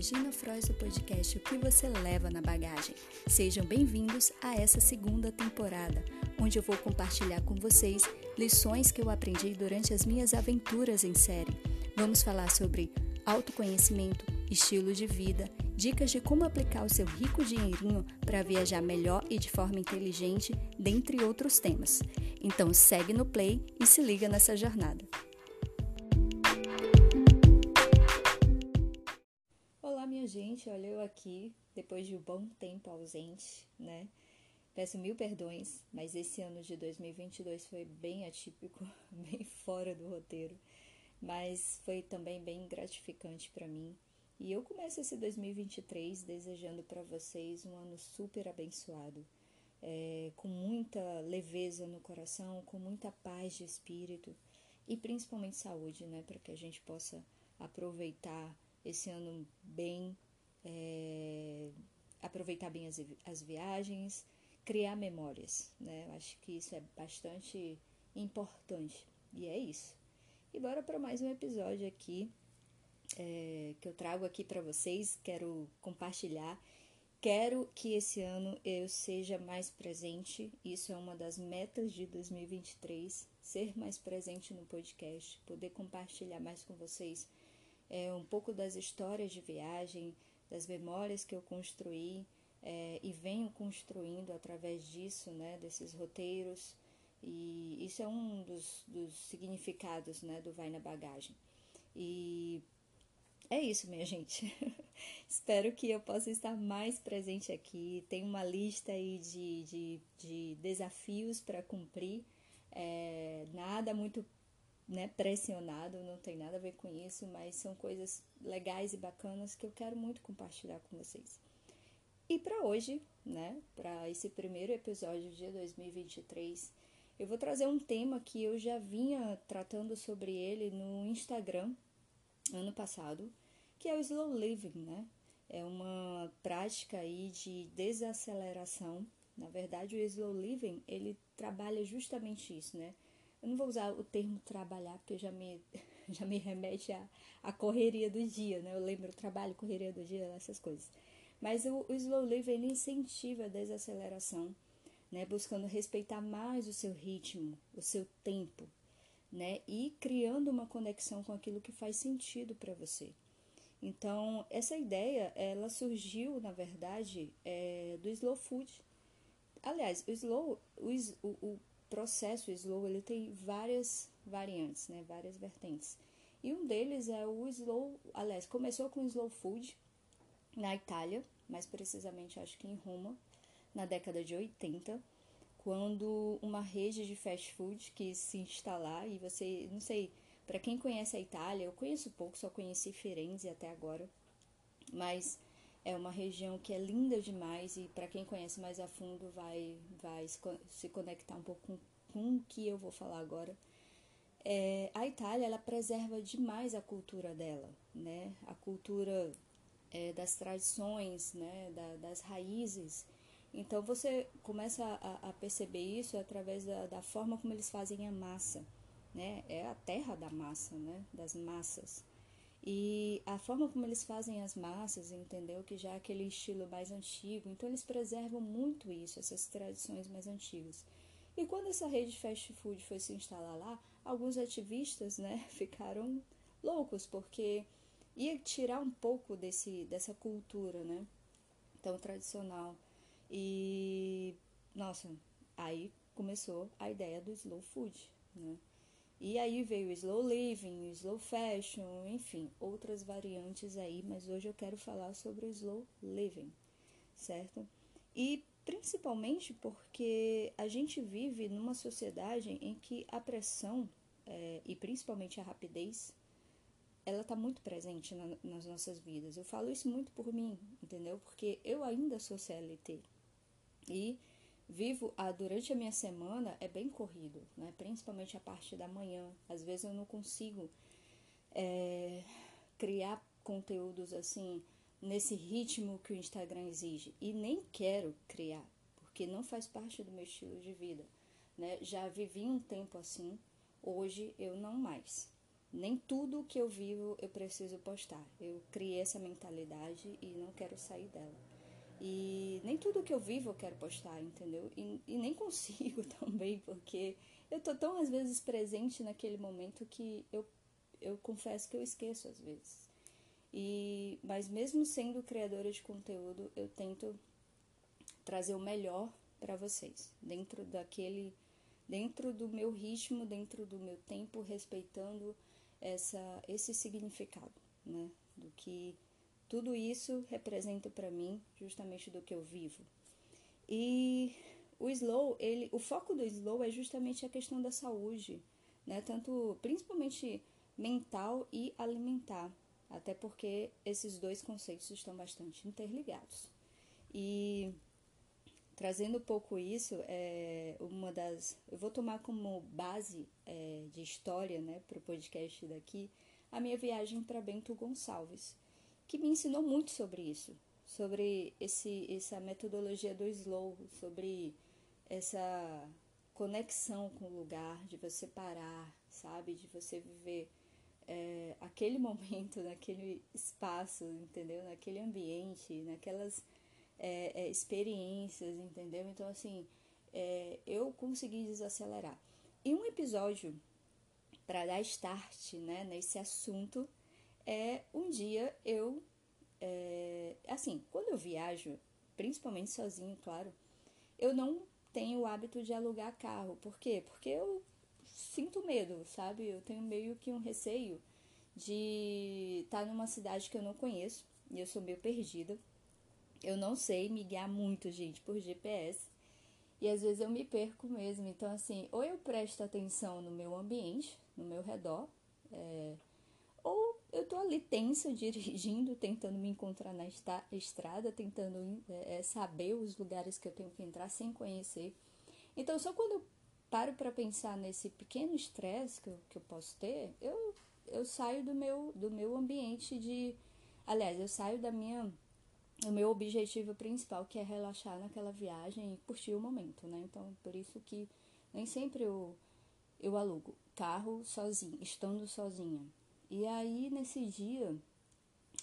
Regina Frois do podcast O que você leva na bagagem. Sejam bem-vindos a essa segunda temporada, onde eu vou compartilhar com vocês lições que eu aprendi durante as minhas aventuras em série. Vamos falar sobre autoconhecimento, estilo de vida, dicas de como aplicar o seu rico dinheirinho para viajar melhor e de forma inteligente, dentre outros temas. Então segue no play e se liga nessa jornada. Gente, olha eu aqui depois de um bom tempo ausente, né? Peço mil perdões, mas esse ano de 2022 foi bem atípico, bem fora do roteiro, mas foi também bem gratificante para mim. E eu começo esse 2023 desejando para vocês um ano super abençoado, é, com muita leveza no coração, com muita paz de espírito e principalmente saúde, né? Para que a gente possa aproveitar esse ano bem, é, aproveitar bem as, as viagens, criar memórias, né? Eu acho que isso é bastante importante. E é isso. E bora para mais um episódio aqui é, que eu trago aqui para vocês. Quero compartilhar. Quero que esse ano eu seja mais presente. Isso é uma das metas de 2023. Ser mais presente no podcast, poder compartilhar mais com vocês é, um pouco das histórias de viagem, das memórias que eu construí é, e venho construindo através disso, né, desses roteiros. E isso é um dos, dos significados né, do Vai na Bagagem. E é isso, minha gente. Espero que eu possa estar mais presente aqui. Tem uma lista aí de, de, de desafios para cumprir. É, nada muito né, pressionado, não tem nada a ver com isso, mas são coisas legais e bacanas que eu quero muito compartilhar com vocês. E para hoje, né, para esse primeiro episódio de 2023, eu vou trazer um tema que eu já vinha tratando sobre ele no Instagram ano passado, que é o slow living, né? É uma prática aí de desaceleração. Na verdade, o slow living, ele trabalha justamente isso, né? Eu não vou usar o termo trabalhar, porque já me, já me remete à, à correria do dia, né? Eu lembro trabalho, correria do dia, essas coisas. Mas o, o slow living ele incentiva a desaceleração, né? Buscando respeitar mais o seu ritmo, o seu tempo, né? E criando uma conexão com aquilo que faz sentido para você. Então, essa ideia, ela surgiu, na verdade, é, do slow food. Aliás, o slow, o, o, processo slow ele tem várias variantes, né, várias vertentes. E um deles é o slow, aliás, começou com o slow food na Itália, mais precisamente acho que em Roma, na década de 80, quando uma rede de fast food quis se instalar e você, não sei, para quem conhece a Itália, eu conheço pouco, só conheci Firenze até agora, mas é uma região que é linda demais e para quem conhece mais a fundo vai, vai se conectar um pouco com, com o que eu vou falar agora. É, a Itália ela preserva demais a cultura dela, né? A cultura é, das tradições, né? Da, das raízes. Então você começa a, a perceber isso através da, da, forma como eles fazem a massa, né? É a terra da massa, né? Das massas. E a forma como eles fazem as massas, entendeu? Que já é aquele estilo mais antigo. Então eles preservam muito isso, essas tradições mais antigas. E quando essa rede de fast food foi se instalar lá, alguns ativistas, né, ficaram loucos porque ia tirar um pouco desse dessa cultura, né, tão tradicional. E nossa, aí começou a ideia do slow food, né? E aí veio o slow living, o slow fashion, enfim, outras variantes aí, mas hoje eu quero falar sobre o slow living, certo? E principalmente porque a gente vive numa sociedade em que a pressão é, e principalmente a rapidez ela está muito presente na, nas nossas vidas. Eu falo isso muito por mim, entendeu? Porque eu ainda sou CLT e vivo a, durante a minha semana é bem corrido, né? principalmente a parte da manhã. Às vezes eu não consigo é, criar conteúdos assim nesse ritmo que o Instagram exige e nem quero criar, porque não faz parte do meu estilo de vida. Né? Já vivi um tempo assim, hoje eu não mais. nem tudo que eu vivo eu preciso postar. Eu criei essa mentalidade e não quero sair dela. E nem tudo que eu vivo eu quero postar, entendeu? E, e nem consigo também, porque eu tô tão às vezes presente naquele momento que eu, eu confesso que eu esqueço às vezes. E, mas mesmo sendo criadora de conteúdo, eu tento trazer o melhor para vocês, dentro daquele dentro do meu ritmo, dentro do meu tempo, respeitando essa, esse significado, né? Do que tudo isso representa para mim, justamente do que eu vivo. E o slow, ele, o foco do slow é justamente a questão da saúde, né? Tanto, principalmente mental e alimentar, até porque esses dois conceitos estão bastante interligados. E trazendo um pouco isso, é uma das. Eu vou tomar como base é, de história né, para o podcast daqui a minha viagem para Bento Gonçalves, que me ensinou muito sobre isso, sobre esse, essa metodologia do slow, sobre essa conexão com o lugar, de você parar, sabe? De você viver é, aquele momento, naquele espaço, entendeu? Naquele ambiente, naquelas é, é, experiências, entendeu? Então, assim, é, eu consegui desacelerar. E um episódio para dar start né, nesse assunto é um dia eu. É, assim, quando eu viajo, principalmente sozinho, claro, eu não tenho o hábito de alugar carro. Por quê? Porque eu sinto medo, sabe? Eu tenho meio que um receio de estar numa cidade que eu não conheço e eu sou meio perdida. Eu não sei me guiar muito, gente, por GPS. E às vezes eu me perco mesmo. Então, assim, ou eu presto atenção no meu ambiente, no meu redor, é, eu tô ali tensa, dirigindo, tentando me encontrar na estrada, tentando é, saber os lugares que eu tenho que entrar sem conhecer. Então, só quando eu paro para pensar nesse pequeno estresse que eu, que eu posso ter, eu, eu saio do meu, do meu ambiente de. Aliás, eu saio da minha o meu objetivo principal, que é relaxar naquela viagem e curtir o momento, né? Então, por isso que nem sempre eu, eu alugo carro sozinho, estando sozinha. E aí, nesse dia,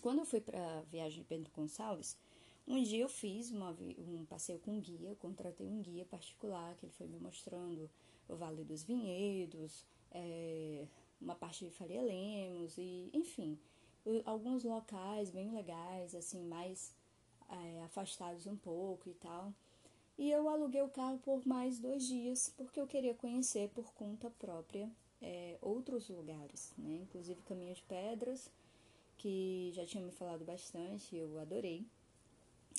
quando eu fui para a viagem de Bento Gonçalves, um dia eu fiz uma, um passeio com um guia, contratei um guia particular, que ele foi me mostrando o Vale dos Vinhedos, é, uma parte de Faria Lemos, e enfim, alguns locais bem legais, assim, mais é, afastados um pouco e tal. E eu aluguei o carro por mais dois dias, porque eu queria conhecer por conta própria é, outros lugares, né? Inclusive Caminho de Pedras, que já tinha me falado bastante, eu adorei.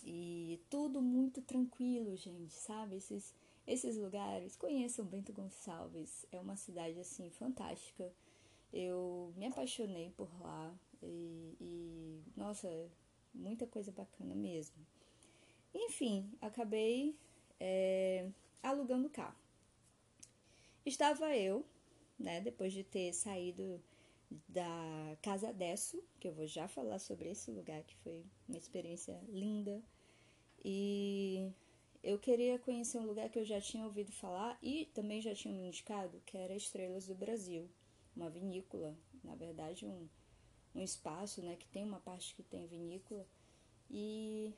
E tudo muito tranquilo, gente, sabe? Esses, esses lugares, conheçam Bento Gonçalves, é uma cidade assim fantástica. Eu me apaixonei por lá e, e nossa, muita coisa bacana mesmo. Enfim, acabei é, alugando o carro. Estava eu, né, depois de ter saído da Casa Desso, que eu vou já falar sobre esse lugar, que foi uma experiência linda. E eu queria conhecer um lugar que eu já tinha ouvido falar e também já tinha me indicado, que era Estrelas do Brasil, uma vinícola, na verdade um, um espaço, né, que tem uma parte que tem vinícola. E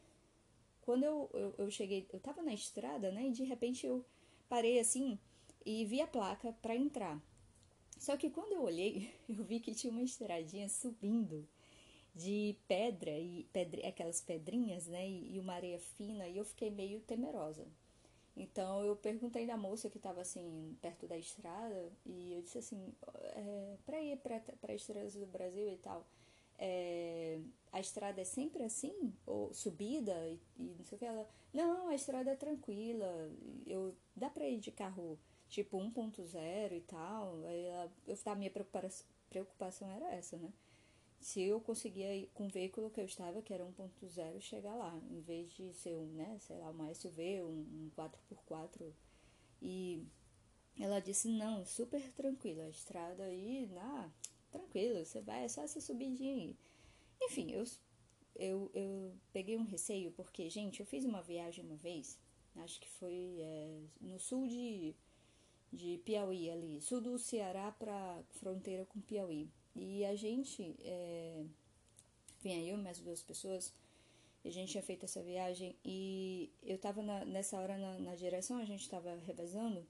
quando eu, eu, eu cheguei, eu tava na estrada, né, e de repente eu parei assim e vi a placa para entrar. Só que quando eu olhei, eu vi que tinha uma estradinha subindo de pedra e pedra, aquelas pedrinhas, né, e, e uma areia fina, e eu fiquei meio temerosa. Então eu perguntei da moça que estava assim perto da estrada e eu disse assim, é, para ir para Estrelas do Brasil e tal, é, a estrada é sempre assim ou subida e, e, não sei o que ela, não, a estrada é tranquila, eu dá para ir de carro tipo 1.0 e tal. Ela, a minha preocupação, preocupação era essa, né? se eu conseguia ir com o veículo que eu estava, que era 1.0, chegar lá, em vez de ser um, né, sei lá, uma SUV, um, um 4x4. E ela disse, não, super tranquila, a estrada aí, na, tranquilo, você vai, é só essa subidinha aí. Enfim, eu, eu, eu peguei um receio, porque, gente, eu fiz uma viagem uma vez, acho que foi é, no sul de, de Piauí ali, sul do Ceará para fronteira com Piauí. E a gente, é, vinha eu mais duas pessoas, a gente tinha feito essa viagem e eu tava na, nessa hora na, na direção, a gente tava revezando,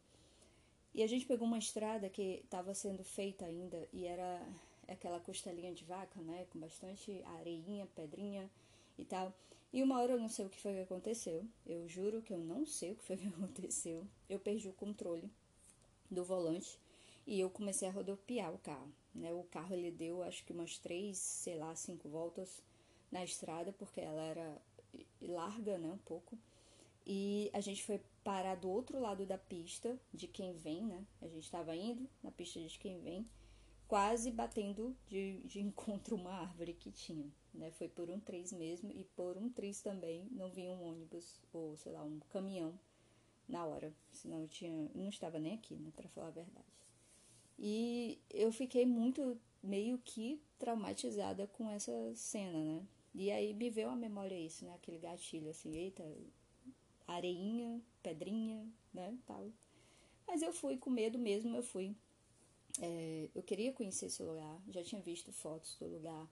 e a gente pegou uma estrada que estava sendo feita ainda e era aquela costelinha de vaca, né? Com bastante areinha, pedrinha e tal. E uma hora eu não sei o que foi que aconteceu. Eu juro que eu não sei o que foi que aconteceu. Eu perdi o controle do volante e eu comecei a rodopiar o carro. Né? O carro ele deu acho que umas três, sei lá, cinco voltas na estrada porque ela era larga, né? Um pouco. E a gente foi parar do outro lado da pista de quem vem, né? A gente estava indo na pista de quem vem, quase batendo de, de encontro uma árvore que tinha, né? Foi por um triz mesmo e por um triz também não vinha um ônibus ou sei lá um caminhão na hora, senão eu tinha, não estava nem aqui, né? Para falar a verdade. E eu fiquei muito meio que traumatizada com essa cena, né? E aí me veio memória isso, né? Aquele gatilho assim, eita, areinha, pedrinha, né, tal. Mas eu fui com medo mesmo, eu fui. É, eu queria conhecer esse lugar, já tinha visto fotos do lugar.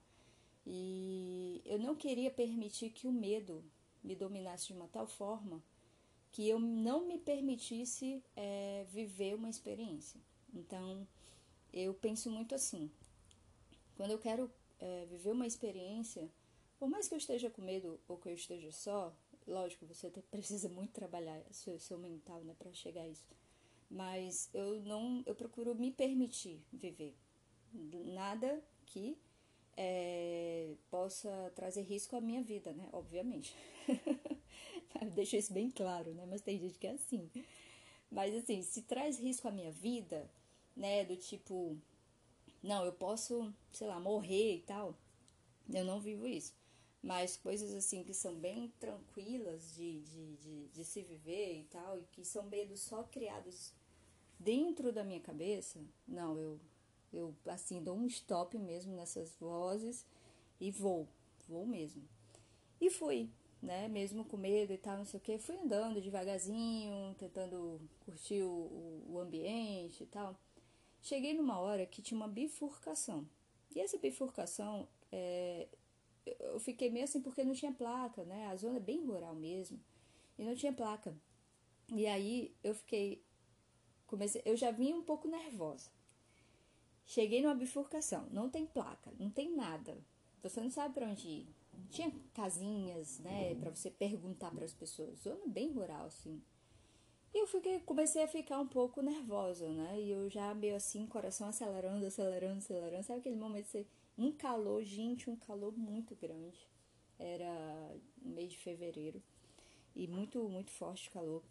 E eu não queria permitir que o medo me dominasse de uma tal forma que eu não me permitisse é, viver uma experiência. Então, eu penso muito assim. Quando eu quero é, viver uma experiência, por mais que eu esteja com medo ou que eu esteja só, Lógico, você precisa muito trabalhar seu, seu mental, né, para chegar a isso. Mas eu não, eu procuro me permitir viver nada que é, possa trazer risco à minha vida, né? Obviamente. Deixo isso bem claro, né? Mas tem gente que é assim. Mas assim, se traz risco à minha vida, né? Do tipo, não, eu posso, sei lá, morrer e tal. Eu não vivo isso mas coisas assim que são bem tranquilas de, de, de, de, se viver e tal, e que são medos só criados dentro da minha cabeça, não, eu, eu assim dou um stop mesmo nessas vozes e vou, vou mesmo. E fui, né, mesmo com medo e tal, não sei o que, fui andando devagarzinho, tentando curtir o, o ambiente e tal. Cheguei numa hora que tinha uma bifurcação. E essa bifurcação é, eu fiquei meio assim porque não tinha placa, né? A zona é bem rural mesmo. E não tinha placa. E aí eu fiquei. Comecei, eu já vinha um pouco nervosa. Cheguei numa bifurcação, não tem placa, não tem nada. Você não sabe para onde ir. Tinha casinhas, né, para você perguntar para as pessoas. Zona bem rural assim. E eu fiquei, comecei a ficar um pouco nervosa, né? E eu já meio assim, coração acelerando, acelerando, acelerando. Sabe aquele momento você um calor, gente, um calor muito grande. Era mês de fevereiro e muito, muito forte o calor.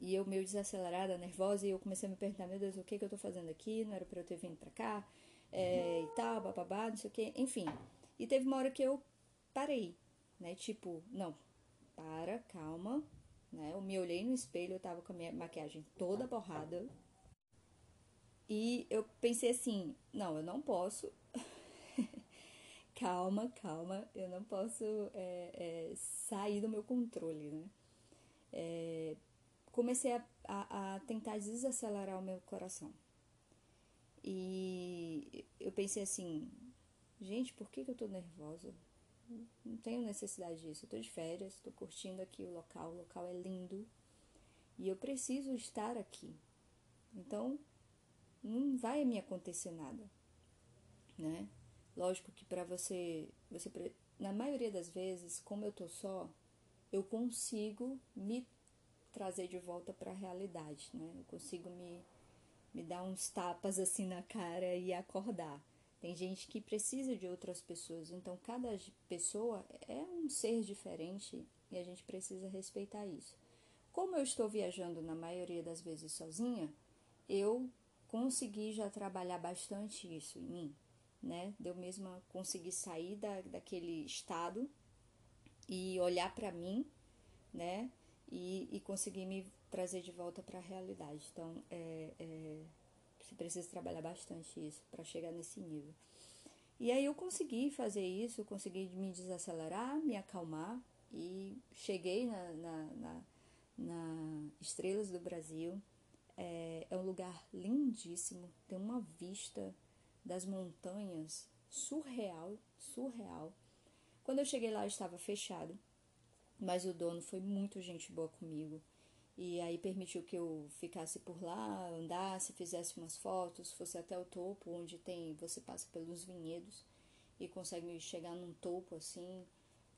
E eu meio desacelerada, nervosa, e eu comecei a me perguntar, meu Deus, o que, que eu tô fazendo aqui? Não era pra eu ter vindo pra cá, é, e tal, bababá, não sei o que, enfim. E teve uma hora que eu parei, né? Tipo, não, para, calma, né? Eu me olhei no espelho, eu tava com a minha maquiagem toda borrada. E eu pensei assim, não, eu não posso calma, calma, eu não posso é, é, sair do meu controle, né? É, comecei a, a, a, tentar desacelerar o meu coração. E eu pensei assim, gente, por que, que eu tô nervosa? Não tenho necessidade disso. Eu tô de férias, tô curtindo aqui o local, o local é lindo. E eu preciso estar aqui. Então, não vai me acontecer nada, né? Lógico que para você, você, na maioria das vezes, como eu tô só, eu consigo me trazer de volta para a realidade, né? Eu consigo me, me dar uns tapas assim na cara e acordar. Tem gente que precisa de outras pessoas, então cada pessoa é um ser diferente e a gente precisa respeitar isso. Como eu estou viajando na maioria das vezes sozinha, eu consegui já trabalhar bastante isso em mim né? De eu mesma conseguir sair da, daquele estado e olhar para mim, né? E, e conseguir me trazer de volta para a realidade. Então, é, é, você precisa trabalhar bastante isso para chegar nesse nível. E aí eu consegui fazer isso, consegui me desacelerar, me acalmar e cheguei na, na, na, na Estrelas do Brasil. É, é um lugar lindíssimo, tem uma vista das montanhas surreal, surreal. Quando eu cheguei lá estava fechado, mas o dono foi muito gente boa comigo. E aí permitiu que eu ficasse por lá, andasse, fizesse umas fotos, fosse até o topo, onde tem, você passa pelos vinhedos e consegue chegar num topo assim.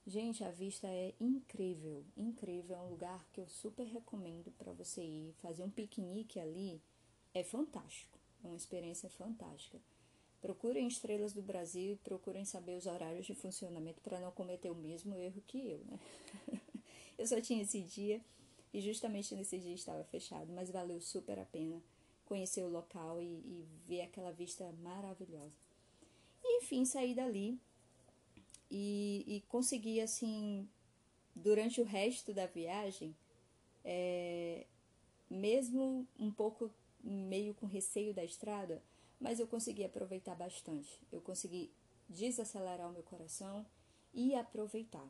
Gente, a vista é incrível, incrível, é um lugar que eu super recomendo para você ir, fazer um piquenique ali, é fantástico, é uma experiência fantástica. Procurem estrelas do Brasil e procurem saber os horários de funcionamento para não cometer o mesmo erro que eu, né? eu só tinha esse dia e justamente nesse dia estava fechado, mas valeu super a pena conhecer o local e, e ver aquela vista maravilhosa. E, enfim, saí dali e, e consegui, assim, durante o resto da viagem, é, mesmo um pouco meio com receio da estrada, mas eu consegui aproveitar bastante. Eu consegui desacelerar o meu coração e aproveitar.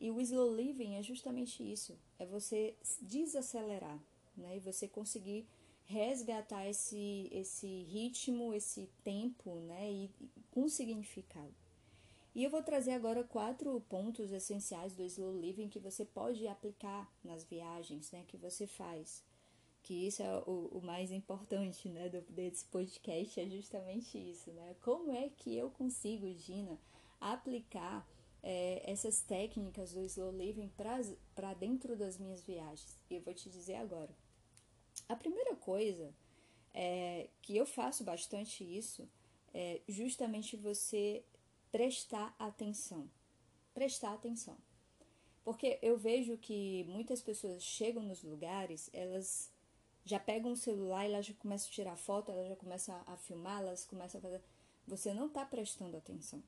E o slow living é justamente isso, é você desacelerar, né? E você conseguir resgatar esse esse ritmo, esse tempo, né? E, com significado. E eu vou trazer agora quatro pontos essenciais do slow living que você pode aplicar nas viagens, né? Que você faz. Que isso é o, o mais importante, né? Do, desse podcast é justamente isso, né? Como é que eu consigo, Gina, aplicar é, essas técnicas do slow living para dentro das minhas viagens. E eu vou te dizer agora. A primeira coisa é, que eu faço bastante isso é justamente você prestar atenção. Prestar atenção. Porque eu vejo que muitas pessoas chegam nos lugares, elas já pegam o celular e elas já começam a tirar foto, elas já começam a filmar, elas começam a fazer. Você não está prestando atenção.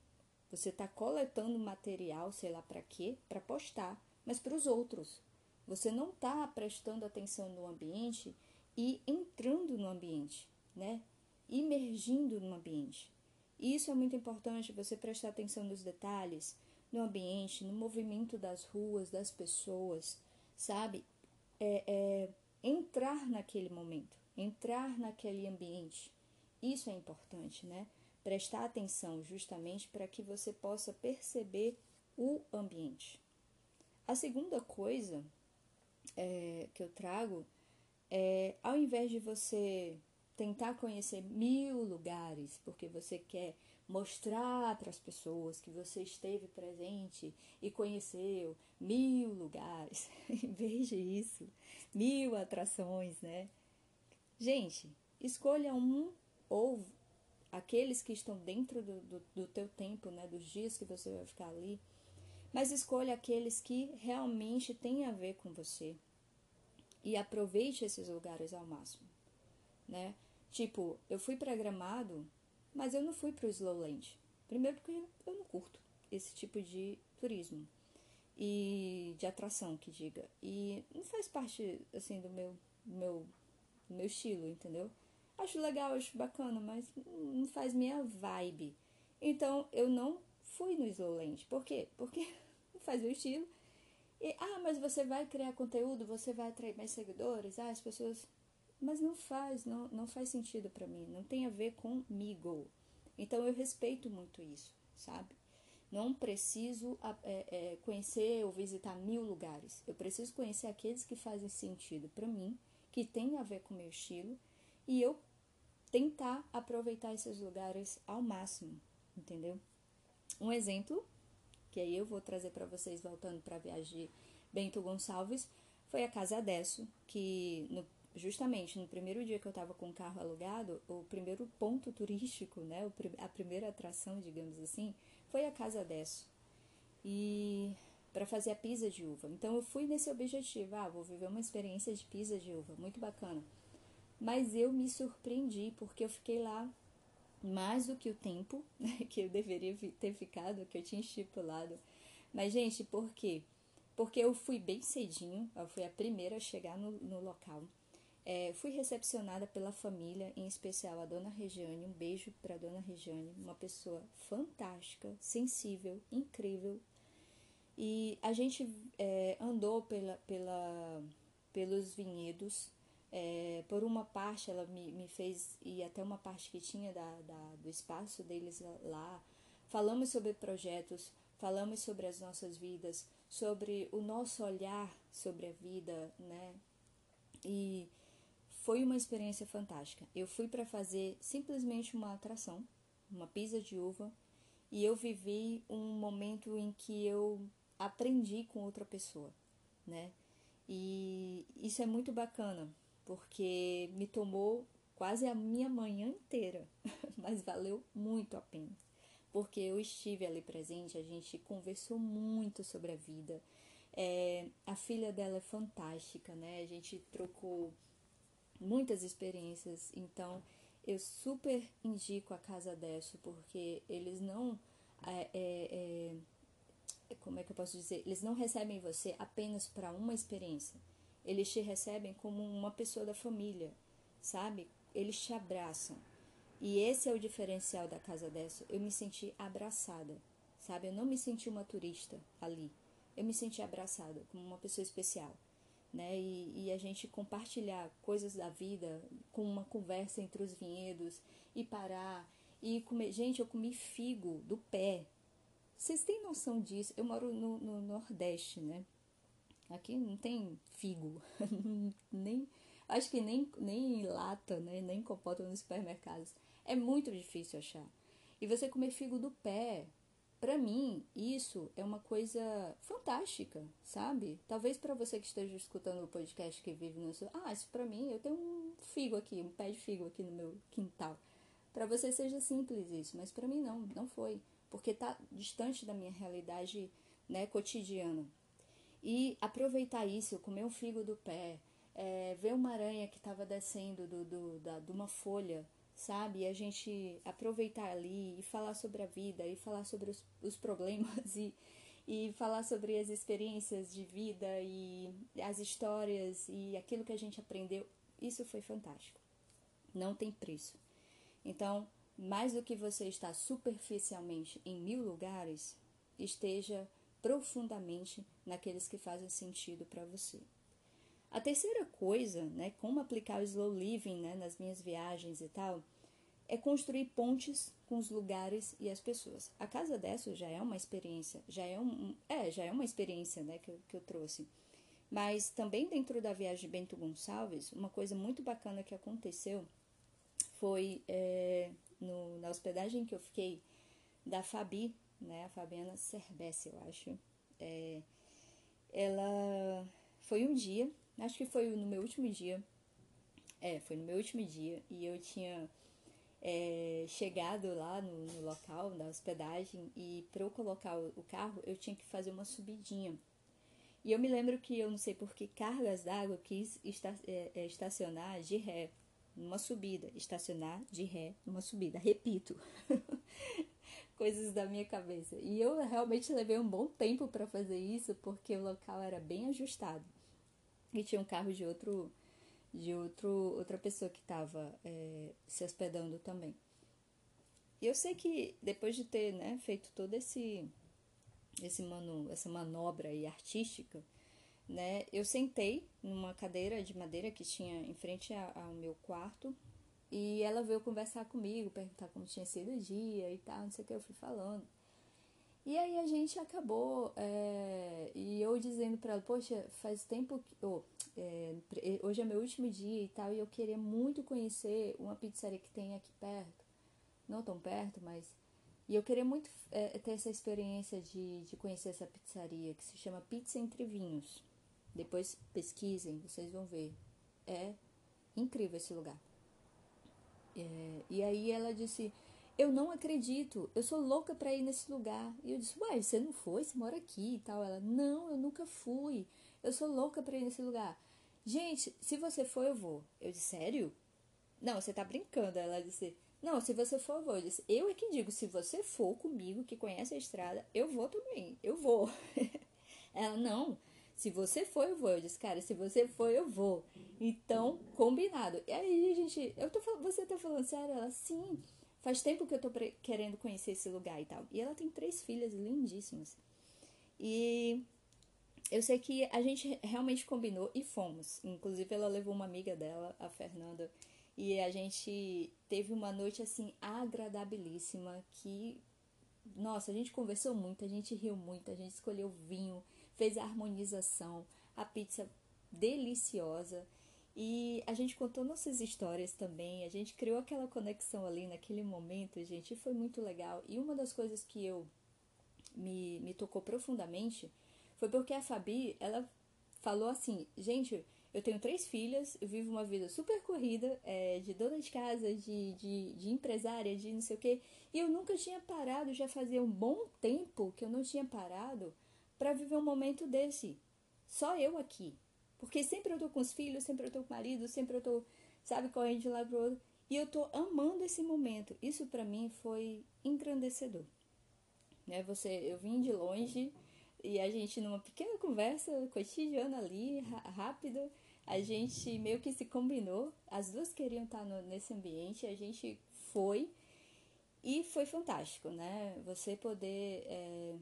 Você está coletando material, sei lá para quê, para postar, mas para os outros. Você não está prestando atenção no ambiente e entrando no ambiente, né? Imergindo no ambiente. E isso é muito importante, você prestar atenção nos detalhes, no ambiente, no movimento das ruas, das pessoas, sabe? É, é, entrar naquele momento, entrar naquele ambiente. Isso é importante, né? Prestar atenção justamente para que você possa perceber o ambiente. A segunda coisa é, que eu trago é, ao invés de você tentar conhecer mil lugares, porque você quer mostrar para as pessoas que você esteve presente e conheceu mil lugares, em vez disso, mil atrações, né? Gente, escolha um ou aqueles que estão dentro do, do, do teu tempo, né, dos dias que você vai ficar ali, mas escolha aqueles que realmente têm a ver com você e aproveite esses lugares ao máximo, né? Tipo, eu fui para Gramado, mas eu não fui para o Slowland. Primeiro porque eu não curto esse tipo de turismo e de atração que diga e não faz parte assim do meu meu do meu estilo, entendeu? Acho legal, acho bacana, mas não faz minha vibe. Então eu não fui no Slowland. Por quê? Porque não faz meu estilo. E, ah, mas você vai criar conteúdo, você vai atrair mais seguidores, ah, as pessoas. Mas não faz, não, não faz sentido para mim, não tem a ver comigo. Então eu respeito muito isso, sabe? Não preciso é, é, conhecer ou visitar mil lugares. Eu preciso conhecer aqueles que fazem sentido para mim, que tem a ver com o meu estilo e eu tentar aproveitar esses lugares ao máximo, entendeu? Um exemplo que aí eu vou trazer para vocês voltando para a viagem de Bento Gonçalves foi a Casa Desso, que no, justamente no primeiro dia que eu estava com o carro alugado, o primeiro ponto turístico, né, a primeira atração, digamos assim, foi a Casa Desso. E para fazer a pisa de uva. Então eu fui nesse objetivo, ah, vou viver uma experiência de pisa de uva, muito bacana. Mas eu me surpreendi porque eu fiquei lá mais do que o tempo que eu deveria ter ficado, que eu tinha estipulado. Mas, gente, por quê? Porque eu fui bem cedinho, eu fui a primeira a chegar no, no local. É, fui recepcionada pela família, em especial a dona Regiane. Um beijo para dona Regiane, uma pessoa fantástica, sensível, incrível. E a gente é, andou pela, pela, pelos vinhedos É, por uma parte, ela me, me fez ir até uma parte que tinha da, da, do espaço deles lá. Falamos sobre projetos, falamos sobre as nossas vidas, sobre o nosso olhar sobre a vida, né? E foi uma experiência fantástica. Eu fui para fazer simplesmente uma atração, uma pizza de uva, e eu vivi um momento em que eu aprendi com outra pessoa, né? E isso é muito bacana, porque me tomou quase a minha manhã inteira, mas valeu muito a pena. Porque eu estive ali presente, a gente conversou muito sobre a vida. É, a filha dela é fantástica, né? A gente trocou muitas experiências, então eu super indico a Casa Desso, porque eles não. É, é, é, como é que eu posso dizer? Eles não recebem você apenas para uma experiência. Eles te recebem como uma pessoa da família, sabe? Eles te abraçam. E esse é o diferencial da Casa Desso. Eu me senti abraçada, sabe? Eu não me senti uma turista ali. Eu me senti abraçada como uma pessoa especial né? E, e, a gente compartilhar coisas da vida com uma conversa entre os vinhedos e parar e comer. Gente, eu comi figo do pé. Vocês têm noção disso? Eu moro no, no Nordeste, né? Aqui não tem figo, nem acho que nem, nem lata, né? nem compota nos supermercados. É muito difícil achar. E você comer figo do pé, para mim, isso é uma coisa fantástica, sabe? Talvez para você que esteja escutando o podcast que vive no seu, ah, isso para mim, eu tenho um figo aqui, um pé de figo aqui no meu quintal. Para você seja simples isso, mas para mim não, não foi, porque tá distante da minha realidade, né, cotidiana. E aproveitar isso, comer um figo do pé, é, ver uma aranha que estava descendo do, do, da, de uma folha, sabe? E a gente aproveitar ali e falar sobre a vida e falar sobre os, os problemas e, e falar sobre as experiências de vida e as histórias e aquilo que a gente aprendeu, isso foi fantástico. Não tem preço. Então, mais do que você estar superficialmente em mil lugares, esteja profundamente naqueles que fazem sentido para você. A terceira coisa, né, como aplicar o slow living né, nas minhas viagens e tal, é construir pontes com os lugares e as pessoas. A casa dessa já é uma experiência, já é, um, é, já é uma experiência né, que, eu, que eu trouxe. Mas também dentro da viagem de Bento Gonçalves, uma coisa muito bacana que aconteceu foi é, no, na hospedagem que eu fiquei da Fabi, né, a Fabiana Cerbesse, eu acho. É, ela foi um dia Acho que foi no meu último dia. É, foi no meu último dia. E eu tinha é, chegado lá no, no, local da hospedagem. E para eu colocar o, o, carro, eu tinha que fazer uma subidinha. E eu me lembro que eu não sei por que cargas d'água quis esta, é, é, estacionar de ré numa subida. Estacionar de ré numa subida. Repito. Coisas da minha cabeça. E eu realmente levei um bom tempo para fazer isso porque o local era bem ajustado e tinha um carro de outro de outro outra pessoa que estava é, se hospedando também. E eu sei que depois de ter né, feito todo esse esse manu, essa manobra aí artística, né, eu sentei numa cadeira de madeira que tinha em frente ao meu quarto e ela veio conversar comigo, perguntar como tinha sido o dia e tal, não sei o que eu fui falando. E aí a gente acabou, é, e eu dizendo para ela, poxa, faz tempo que. Oh, é, hoje é meu último dia e tal, e eu queria muito conhecer uma pizzaria que tem aqui perto. Não tão perto, mas. E eu queria muito é, ter essa experiência de, de conhecer essa pizzaria, que se chama Pizza Entre Vinhos. Depois pesquisem, vocês vão ver. É incrível esse lugar. É, e aí ela disse eu não acredito, eu sou louca para ir nesse lugar. E eu disse, uai, você não foi? Você mora aqui e tal. Ela, não, eu nunca fui. Eu sou louca para ir nesse lugar. Gente, se você for, eu vou. Eu disse, sério? Não, você tá brincando. Ela disse, não, se você for, eu vou. Eu disse, eu é que digo, se você for comigo, que conhece a estrada, eu vou também. Eu vou. Ela, não, se você for, eu vou. Eu disse, cara, se você for, eu vou. Então, combinado. E aí, gente, eu tô falando, você tá falando sério? Ela, sim. Faz tempo que eu tô querendo conhecer esse lugar e tal. E ela tem três filhas lindíssimas. E eu sei que a gente realmente combinou e fomos. Inclusive, ela levou uma amiga dela, a Fernanda, e a gente teve uma noite assim agradabilíssima que nossa, a gente conversou muito, a gente riu muito, a gente escolheu vinho, fez a harmonização, a pizza deliciosa. E a gente contou nossas histórias também, a gente criou aquela conexão ali naquele momento, gente, e foi muito legal. E uma das coisas que eu me, me tocou profundamente foi porque a Fabi, ela falou assim, gente, eu tenho três filhas, eu vivo uma vida super corrida, é, de dona de casa, de, de, de empresária, de não sei o quê, e eu nunca tinha parado, já fazia um bom tempo que eu não tinha parado para viver um momento desse. Só eu aqui. Porque sempre eu tô com os filhos, sempre eu tô com o marido, sempre eu tô, sabe, correndo de lado pro outro. E eu tô amando esse momento. Isso para mim foi engrandecedor. Né? Você, eu vim de longe e a gente numa pequena conversa cotidiana ali, rápido, a gente meio que se combinou. As duas queriam estar no, nesse ambiente, a gente foi e foi fantástico, né? Você poder é,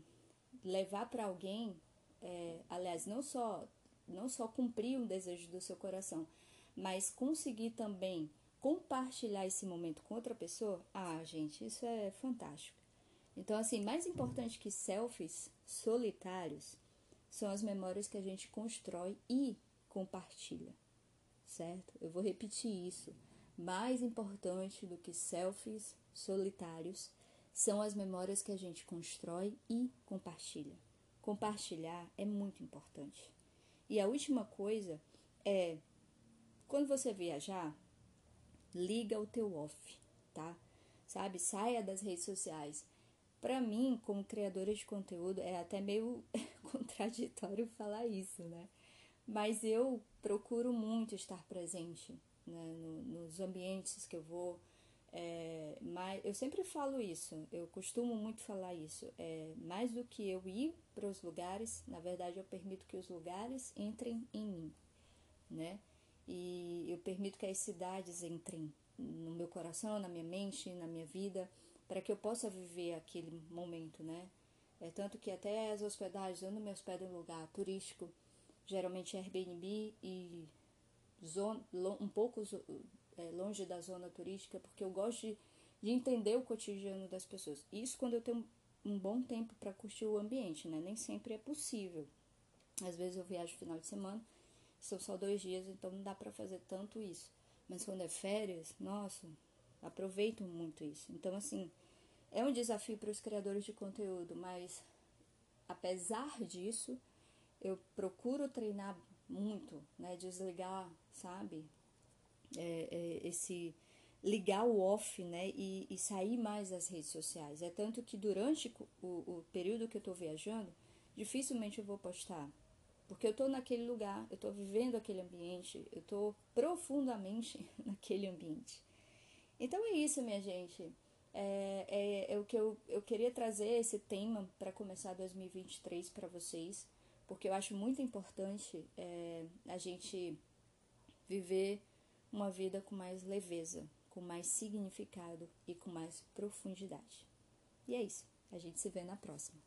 levar para alguém, é, aliás, não só não só cumprir um desejo do seu coração, mas conseguir também compartilhar esse momento com outra pessoa, ah, gente, isso é fantástico. Então, assim, mais importante que selfies solitários são as memórias que a gente constrói e compartilha, certo? Eu vou repetir isso. Mais importante do que selfies solitários são as memórias que a gente constrói e compartilha. Compartilhar é muito importante. E a última coisa é quando você viajar, liga o teu off, tá? Sabe? Saia das redes sociais. Para mim, como criadora de conteúdo, é até meio contraditório falar isso, né? Mas eu procuro muito estar presente né? No, nos ambientes que eu vou. É, mas eu sempre falo isso, eu costumo muito falar isso. É, mais do que eu ir para os lugares, na verdade eu permito que os lugares entrem em mim, né? E eu permito que as cidades entrem no meu coração, na minha mente, na minha vida, para que eu possa viver aquele momento, né? É tanto que até as hospedagens, eu não me hospedo em lugar turístico, geralmente Airbnb e zona, um pouco é, longe da zona turística, porque eu gosto de, de entender o cotidiano das pessoas. Isso quando eu tenho um bom tempo para curtir o ambiente, né? Nem sempre é possível. Às vezes eu viajo final de semana, são só dois dias, então não dá para fazer tanto isso. Mas quando é férias, nossa, aproveito muito isso. Então, assim, é um desafio para os criadores de conteúdo, mas apesar disso, eu procuro treinar muito, né? Desligar, sabe? É, é, esse ligar o off, né? E, e, sair mais das redes sociais. É tanto que durante o, o período que eu estou viajando, dificilmente eu vou postar. Porque eu estou naquele lugar, eu estou vivendo aquele ambiente, eu estou profundamente naquele ambiente. Então é isso, minha gente. É, é, é o que eu, eu queria trazer esse tema para começar 2023 para vocês porque eu acho muito importante é, a gente viver uma vida com mais leveza, com mais significado e com mais profundidade. E é isso. A gente se vê na próxima.